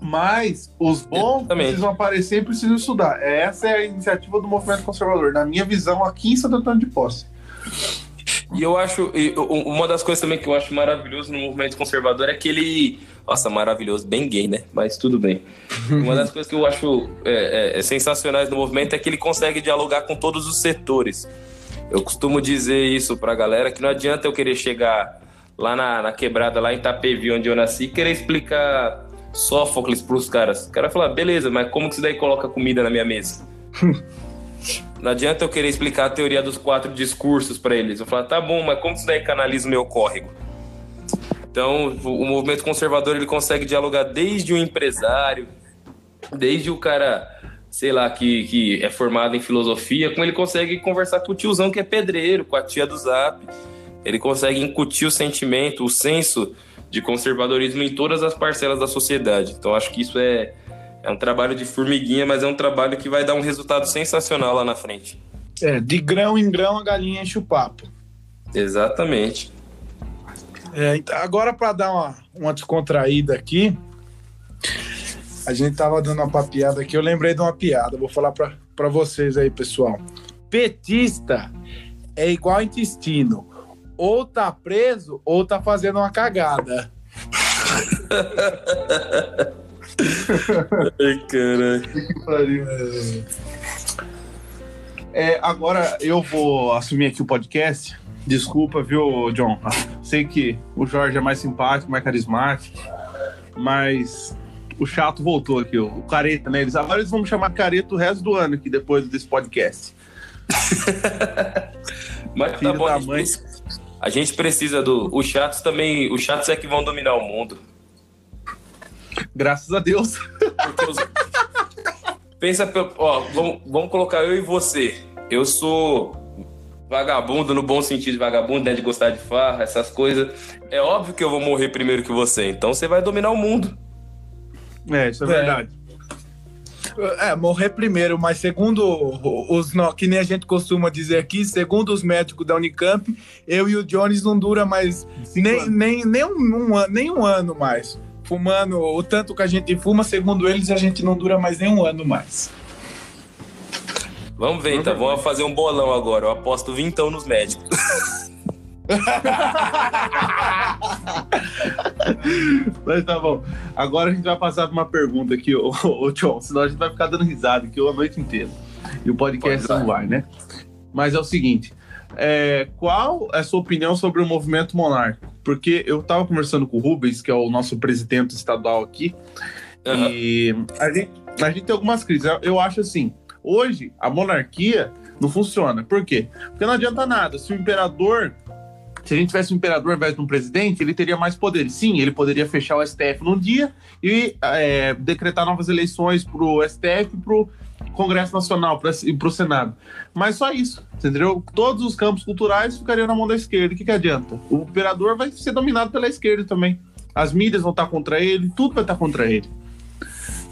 Mas os bons Exatamente. precisam aparecer e precisam estudar. Essa é a iniciativa do movimento conservador, na minha visão, aqui em Santo Antônio de Posse. E eu acho, uma das coisas também que eu acho maravilhoso no movimento conservador é que ele. Nossa, maravilhoso, bem gay, né? Mas tudo bem. uma das coisas que eu acho é, é, é, sensacionais no movimento é que ele consegue dialogar com todos os setores. Eu costumo dizer isso pra galera, que não adianta eu querer chegar lá na, na quebrada, lá em Itapevi, onde eu nasci, querer explicar Sófocles pros caras. O cara fala, beleza, mas como que isso daí coloca comida na minha mesa? Não adianta eu querer explicar a teoria dos quatro discursos para eles. Eu falo, tá bom, mas como que isso daí canaliza o meu córrego? Então, o movimento conservador ele consegue dialogar desde o empresário, desde o cara, sei lá, que, que é formado em filosofia, como ele consegue conversar com o tiozão que é pedreiro, com a tia do zap. Ele consegue incutir o sentimento, o senso de conservadorismo em todas as parcelas da sociedade. Então acho que isso é, é um trabalho de formiguinha, mas é um trabalho que vai dar um resultado sensacional lá na frente. É, de grão em grão a galinha enche o papo. Exatamente. É, então, agora para dar uma, uma descontraída aqui, a gente tava dando uma papiada aqui, eu lembrei de uma piada, vou falar para vocês aí, pessoal. Petista é igual intestino ou tá preso ou tá fazendo uma cagada. Ai, caralho. É, agora eu vou assumir aqui o podcast. Desculpa, viu, John? Sei que o Jorge é mais simpático, mais carismático, mas o chato voltou aqui, o careta, né? Eles, agora eles vão me chamar careta o resto do ano aqui, depois desse podcast. mas tá bom, a gente, precisa, a gente precisa do. Os chatos também. Os chatos é que vão dominar o mundo. Graças a Deus. Os... Pensa, ó, vamos, vamos colocar eu e você. Eu sou vagabundo no bom sentido de vagabundo, né? De gostar de farra, essas coisas. É óbvio que eu vou morrer primeiro que você. Então você vai dominar o mundo. É, isso é, é. verdade. É, morrer primeiro, mas segundo os que nem a gente costuma dizer aqui, segundo os médicos da Unicamp, eu e o Jones não dura mais nem, nem, nem, um, um, nem um ano mais. Fumando o tanto que a gente fuma, segundo eles, a gente não dura mais nem um ano mais. Vamos ver, então. Vamos fazer um bolão agora. Eu aposto vintão nos médicos. Mas tá bom. Agora a gente vai passar para uma pergunta aqui, ô, ô, John, senão a gente vai ficar dando risada aqui a noite inteira. E o podcast não vai, né? Mas é o seguinte: é, qual é a sua opinião sobre o movimento monárquico? Porque eu estava conversando com o Rubens, que é o nosso presidente estadual aqui, uhum. e a gente, a gente tem algumas crises. Eu, eu acho assim Hoje, a monarquia não funciona. Por quê? Porque não adianta nada. Se o imperador se a gente tivesse um imperador ao invés de um presidente, ele teria mais poderes. Sim, ele poderia fechar o STF num dia e é, decretar novas eleições para o STF e para o Congresso Nacional e para o Senado. Mas só isso, entendeu? Todos os campos culturais ficariam na mão da esquerda. O que, que adianta? O imperador vai ser dominado pela esquerda também. As mídias vão estar contra ele, tudo vai estar contra ele.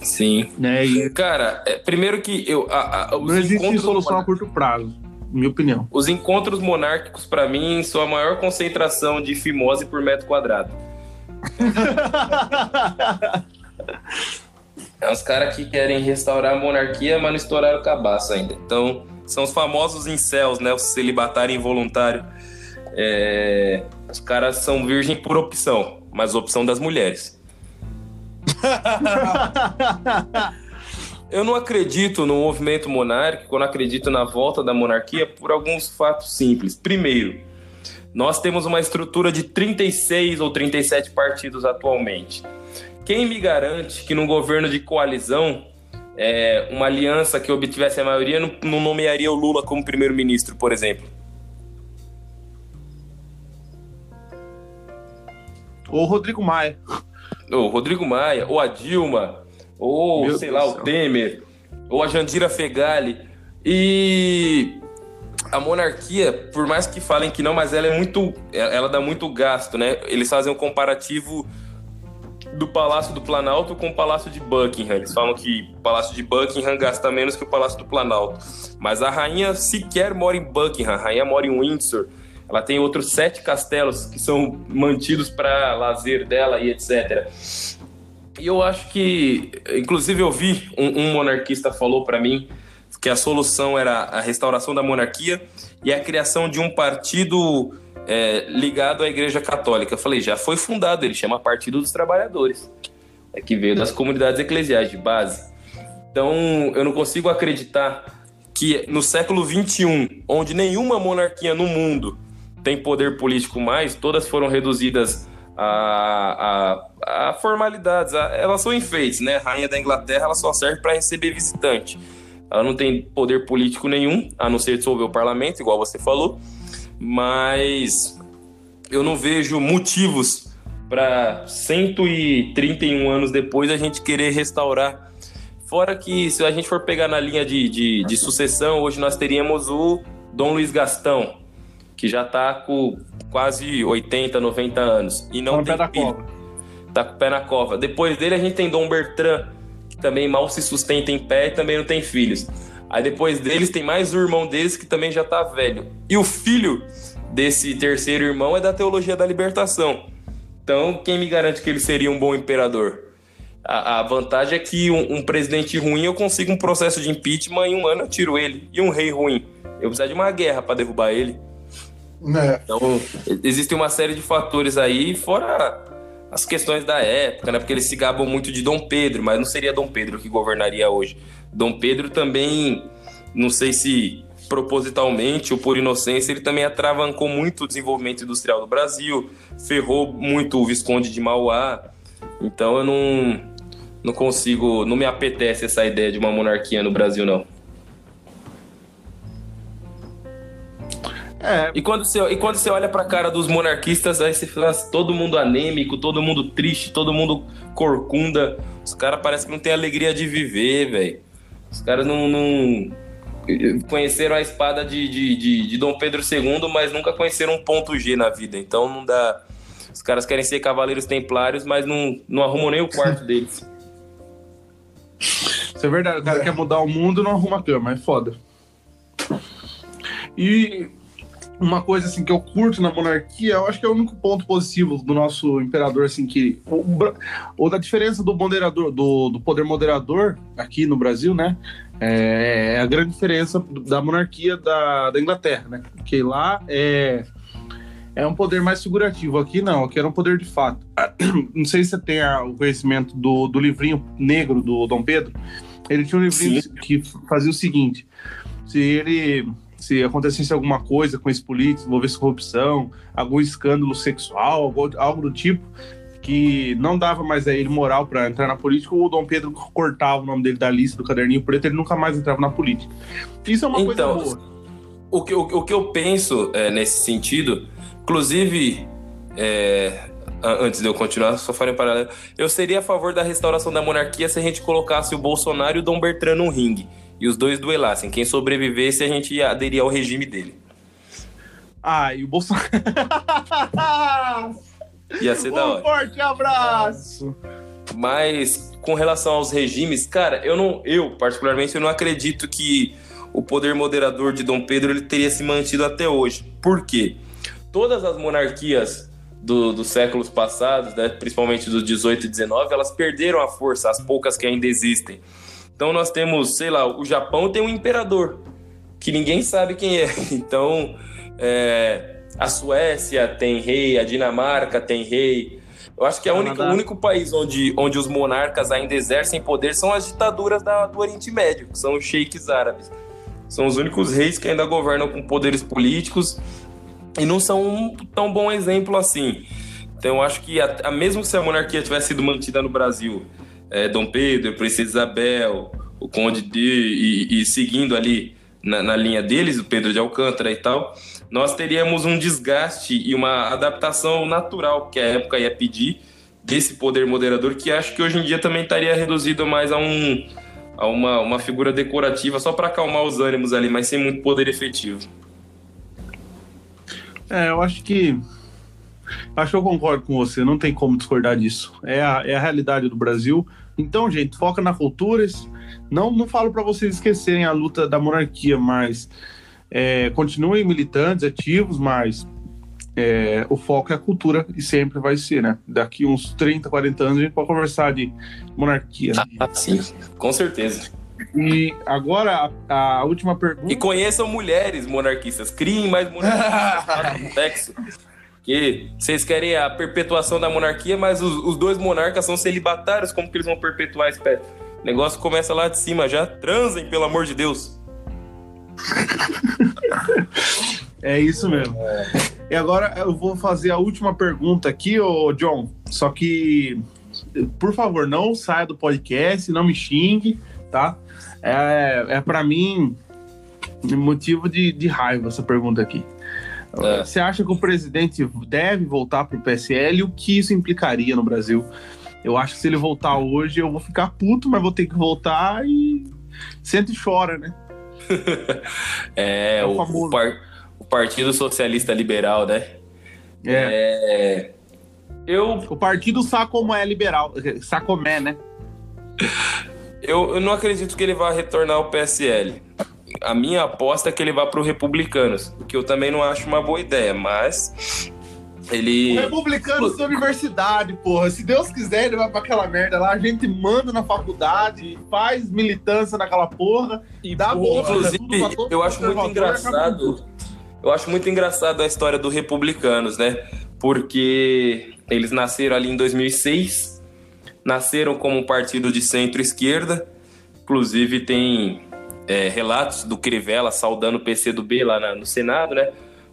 Sim. Né? E... Cara, é, primeiro que eu. A, a, não existe solução a curto prazo, minha opinião. Os encontros monárquicos, para mim, são a maior concentração de fimose por metro quadrado. é os caras que querem restaurar a monarquia, mas não estouraram o cabaço ainda. Então, são os famosos incels, né? Os celibatários involuntários. É... Os caras são virgem por opção, mas opção das mulheres. eu não acredito no movimento monárquico, eu não acredito na volta da monarquia por alguns fatos simples. Primeiro, nós temos uma estrutura de 36 ou 37 partidos atualmente. Quem me garante que num governo de coalizão, é, uma aliança que obtivesse a maioria não, não nomearia o Lula como primeiro-ministro, por exemplo? Ou Rodrigo Maia o Rodrigo Maia, ou a Dilma, ou Meu sei Deus lá, o Temer, ou a Jandira Fegali. E a monarquia, por mais que falem que não, mas ela é muito. Ela dá muito gasto, né? Eles fazem um comparativo do Palácio do Planalto com o Palácio de Buckingham. Eles falam que o Palácio de Buckingham gasta menos que o Palácio do Planalto. Mas a rainha sequer mora em Buckingham, a rainha mora em Windsor. Ela tem outros sete castelos que são mantidos para lazer dela e etc. E eu acho que, inclusive, eu vi um, um monarquista falou para mim que a solução era a restauração da monarquia e a criação de um partido é, ligado à Igreja Católica. Eu falei, já foi fundado, ele chama Partido dos Trabalhadores, é que veio das comunidades eclesiais de base. Então, eu não consigo acreditar que no século XXI, onde nenhuma monarquia no mundo tem poder político mais, todas foram reduzidas a, a, a formalidades. A, elas são enfeites, né? Rainha da Inglaterra ela só serve para receber visitante. Ela não tem poder político nenhum, a não ser dissolver o parlamento, igual você falou. Mas eu não vejo motivos para 131 anos depois a gente querer restaurar. Fora que, se a gente for pegar na linha de, de, de sucessão, hoje nós teríamos o Dom Luiz Gastão, que já tá com quase 80, 90 anos. E não tá tem filho. Tá com o pé na cova. Depois dele a gente tem Dom Bertrand, que também mal se sustenta em pé e também não tem filhos. Aí depois deles tem mais o irmão deles que também já tá velho. E o filho desse terceiro irmão é da teologia da libertação. Então, quem me garante que ele seria um bom imperador? A, a vantagem é que um, um, presidente ruim eu consigo um processo de impeachment em um ano eu tiro ele. E um rei ruim? Eu preciso de uma guerra para derrubar ele. É. Então, existe uma série de fatores aí, fora as questões da época, né? Porque eles se gabam muito de Dom Pedro, mas não seria Dom Pedro que governaria hoje. Dom Pedro também, não sei se propositalmente ou por inocência, ele também atravancou muito o desenvolvimento industrial do Brasil, ferrou muito o Visconde de Mauá. Então eu não, não consigo, não me apetece essa ideia de uma monarquia no Brasil, não. É. E, quando você, e quando você olha pra cara dos monarquistas, aí você fala todo mundo anêmico, todo mundo triste, todo mundo corcunda. Os caras parecem que não tem alegria de viver, velho. Os caras não, não, Conheceram a espada de, de, de, de, Dom Pedro II, mas nunca conheceram um ponto G na vida. Então não dá. Os caras querem ser cavaleiros templários, mas não, não arrumam nem o quarto deles. Isso é verdade. O cara quer mudar o mundo não arruma a cama. É foda. E uma coisa assim que eu curto na monarquia, eu acho que é o único ponto positivo do nosso imperador, assim, que. Ou da diferença do moderador, do, do poder moderador aqui no Brasil, né? É, é a grande diferença da monarquia da, da Inglaterra, né? Porque lá é, é um poder mais figurativo. Aqui não, aqui era um poder de fato. Não sei se você tem o conhecimento do, do livrinho negro do Dom Pedro. Ele tinha um livrinho Sim. que fazia o seguinte: se ele se acontecesse alguma coisa com esse político, envolvesse corrupção, algum escândalo sexual, algo, algo do tipo, que não dava mais a ele moral para entrar na política, o Dom Pedro cortava o nome dele da lista do caderninho preto, ele nunca mais entrava na política. Isso é uma então, coisa boa. O que, o, o que eu penso é, nesse sentido, inclusive, é, antes de eu continuar, só farei um paralelo, eu seria a favor da restauração da monarquia se a gente colocasse o Bolsonaro e o Dom Bertrand num ringue e os dois duelassem. Quem sobrevivesse, a gente ia aderir ao regime dele. Ah, e o Bolsonaro. ia ser um da hora. Um forte abraço! Mas com relação aos regimes, cara, eu não, eu particularmente eu não acredito que o poder moderador de Dom Pedro ele teria se mantido até hoje. Por quê? Todas as monarquias do, dos séculos passados, né, principalmente dos 18 e 19, elas perderam a força, as poucas que ainda existem. Então nós temos, sei lá, o Japão tem um imperador, que ninguém sabe quem é. Então, é, a Suécia tem rei, a Dinamarca tem rei. Eu acho que é o único, o único país onde, onde os monarcas ainda exercem poder são as ditaduras da, do Oriente Médio, que são os sheiks árabes. São os únicos reis que ainda governam com poderes políticos e não são um tão bom exemplo assim. Então, eu acho que, a, a, mesmo se a monarquia tivesse sido mantida no Brasil é, Dom Pedro, Princesa Isabel, o Conde de e, e seguindo ali na, na, linha deles, o Pedro de Alcântara e tal, nós teríamos um desgaste e uma adaptação natural que a época ia pedir desse poder moderador, que acho que hoje em dia também estaria reduzido mais a um a uma, uma figura decorativa só para acalmar os ânimos ali, mas sem muito poder efetivo. É, eu acho que acho que eu concordo com você, não tem como discordar disso. É a, é a realidade do Brasil. Então, gente, foca na cultura. Não, não falo para vocês esquecerem a luta da monarquia, mas é, continuem militantes, ativos, mas é, o foco é a cultura e sempre vai ser, né? Daqui uns 30, 40 anos a gente pode conversar de monarquia. Ah, sim, com certeza. E agora a, a, última pergunta. E conheçam mulheres monarquistas, criem mais monarquistas no sexo que vocês querem a perpetuação da monarquia, mas os, os, dois monarcas são celibatários, como que eles vão perpetuar esse pé? O negócio começa lá de cima já. Transem, pelo amor de Deus. é isso mesmo. E agora eu vou fazer a última pergunta aqui, ô John. Só que, por favor, não saia do podcast, não me xingue, tá? É, é para mim motivo de, de raiva essa pergunta aqui. É. Você acha que o presidente deve voltar para o PSL o que isso implicaria no Brasil? Eu acho que se ele voltar hoje, eu vou ficar puto, mas vou ter que voltar e senta e chora, né? é, é, o, o, par, o, Partido Socialista Liberal, né? É. é. Eu... O Partido Sacomé liberal, Sacomé, né? Eu, eu não acredito que ele vá retornar ao PSL a minha aposta é que ele vá para o Republicanos, o que eu também não acho uma boa ideia, mas ele. O Republicanos da universidade, porra. Se Deus quiser, ele vai para aquela merda lá. A gente manda na faculdade, faz militância naquela porra e dá boa. Inclusive, eu acho muito engraçado. Eu acho muito engraçado a história do Republicanos, né? porque eles nasceram ali em 2006, nasceram como um partido de centro-esquerda, inclusive tem é, relatos do Crivella saudando o PCdoB lá na, no Senado, né?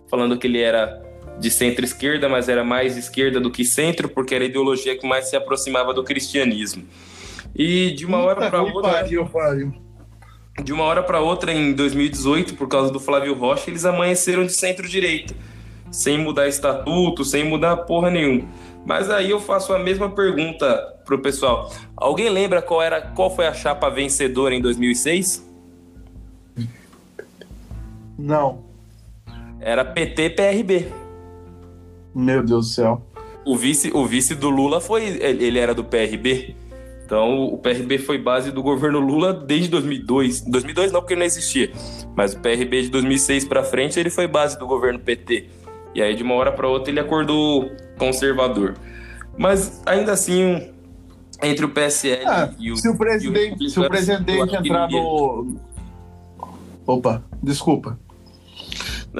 Falando que ele era de centro-esquerda, mas era mais esquerda do que centro, porque era a ideologia que mais se aproximava do cristianismo. E de uma hora para outra. Pariu, pariu. De uma hora para outra, em 2018, por causa do Flávio Rocha, eles amanheceram de centro-direita, sem mudar estatuto, sem mudar porra nenhuma. Mas aí eu faço a mesma pergunta pro pessoal. Alguém lembra qual era, qual foi a chapa vencedora em 2006? Não. Era PT-PRB. Meu Deus do céu. O vice, o vice do Lula foi. Ele era do PRB. Então, o PRB foi base do governo Lula desde 2002. 2002 não, porque não existia. Mas o PRB de 2006 para frente, ele foi base do governo PT. E aí, de uma hora para outra, ele acordou conservador. Mas, ainda assim, entre o PSL ah, e o. Se o presidente, o se o presidente entrar no. Opa, desculpa.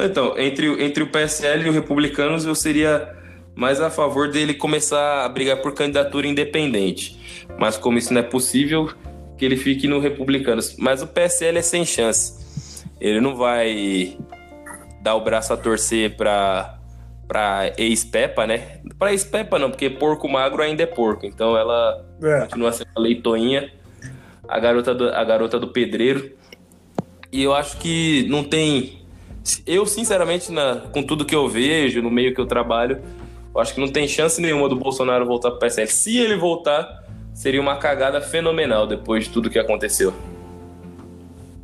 Então, entre, entre o PSL e o Republicanos, eu seria mais a favor dele começar a brigar por candidatura independente. Mas como isso não é possível, que ele fique no Republicanos. Mas o PSL é sem chance. Ele não vai dar o braço a torcer para para ex-Pepa, né? Para ex-Pepa não, porque porco magro ainda é porco. Então ela é. continua sendo a leitoinha, a garota do, a garota do pedreiro. E eu acho que não tem eu, sinceramente, na, com tudo que eu vejo, no meio que eu trabalho, eu acho que não tem chance nenhuma do Bolsonaro voltar pro PSL. Se ele voltar, seria uma cagada fenomenal depois de tudo que aconteceu.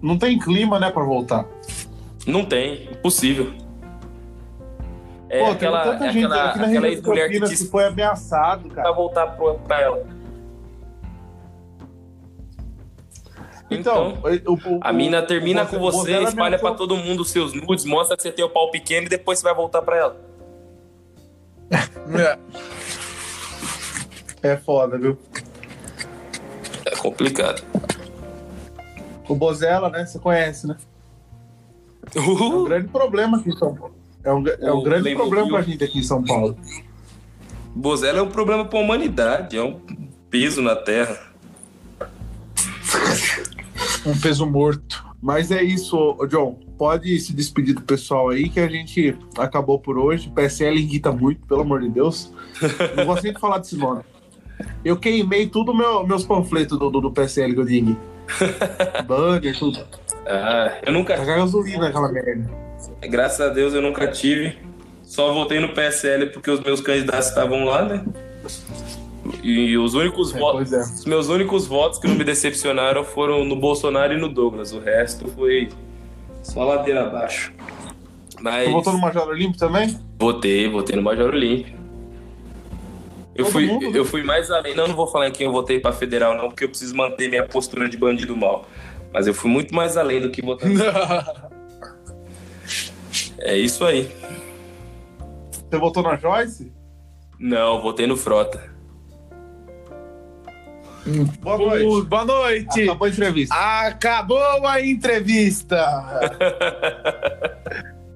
Não tem clima, né, para voltar. Não tem, impossível. É Pô, aquela, é aquela, aquela ex-mulher que, que foi ameaçado, cara. Pra voltar pro, pra ela. Então, então o, o, a mina termina o, com você, espalha para todo mundo os seus nudes, mostra que você tem o pau pequeno e depois você vai voltar para ela. É. é foda, viu? É complicado. O Bozella, né? Você conhece, né? É um grande problema aqui em São Paulo. É um, é um grande Playmobil. problema pra gente aqui em São Paulo. Bozella é um problema pra humanidade, é um peso na terra um peso morto. Mas é isso, John. Pode se despedir do pessoal aí que a gente acabou por hoje. PSL irrita muito, pelo amor de Deus. Não nem de falar desse nome. Eu queimei tudo meu, meus panfletos do, do, do PSL que eu digo. Banner, tudo. Ah, eu nunca. Tá gasolina aquela merda. Graças a Deus eu nunca tive. Só votei no PSL porque os meus candidatos estavam lá, né? E os únicos é, votos. É. Os meus únicos votos que não me decepcionaram foram no Bolsonaro e no Douglas. O resto foi só ladeira abaixo. Mas... Você votou no Major Olímpio também? Votei, votei no Major Olímpio. Eu fui, mundo, né? eu fui mais além. Não, não vou falar em quem eu votei para federal, não, porque eu preciso manter minha postura de bandido mal. Mas eu fui muito mais além do que votar. é isso aí. Você votou na Joyce? Não, votei no Frota. Boa noite. boa noite. Acabou a entrevista. Acabou a entrevista.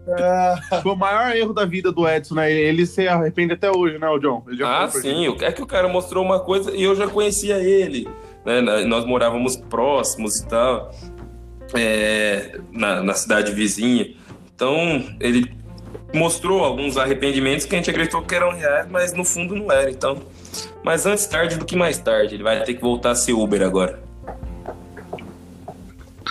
Foi o maior erro da vida do Edson, né? Ele se arrepende até hoje, né, o John? ah, sim. É que o cara mostrou uma coisa e eu já conhecia ele. Né? Nós morávamos próximos e tal, é, na, na cidade vizinha. Então, ele mostrou alguns arrependimentos que a gente acreditou que eram reais, mas no fundo não era. Então, mas antes tarde do que mais tarde. Ele vai ter que voltar a ser Uber agora.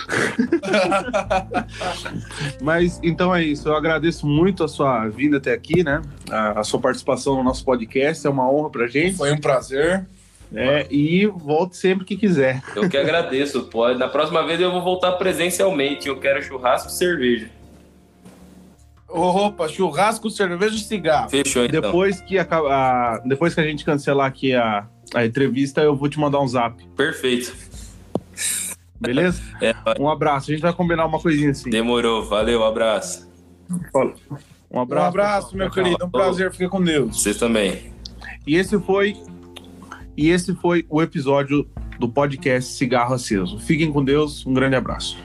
Mas então é isso. Eu agradeço muito a sua vinda até aqui, né? A, a, sua participação no nosso podcast é uma honra pra gente. Foi um prazer. É, e volte sempre que quiser. Eu que agradeço. Pode. Na próxima vez eu vou voltar presencialmente. Eu quero churrasco e cerveja. Opa, churrasco, cerveja e cigarro. Fechou, então. Depois que, a, depois que a gente cancelar aqui a, a entrevista, eu vou te mandar um zap. Perfeito. Beleza? É, um abraço. A gente vai combinar uma coisinha assim. Demorou. Valeu, abraço. Um abraço. Um abraço, meu querido. Um prazer. Fica com Deus. Vocês também. E esse foi e esse foi o episódio do podcast Cigarro Aceso. Fiquem com Deus. Um grande abraço.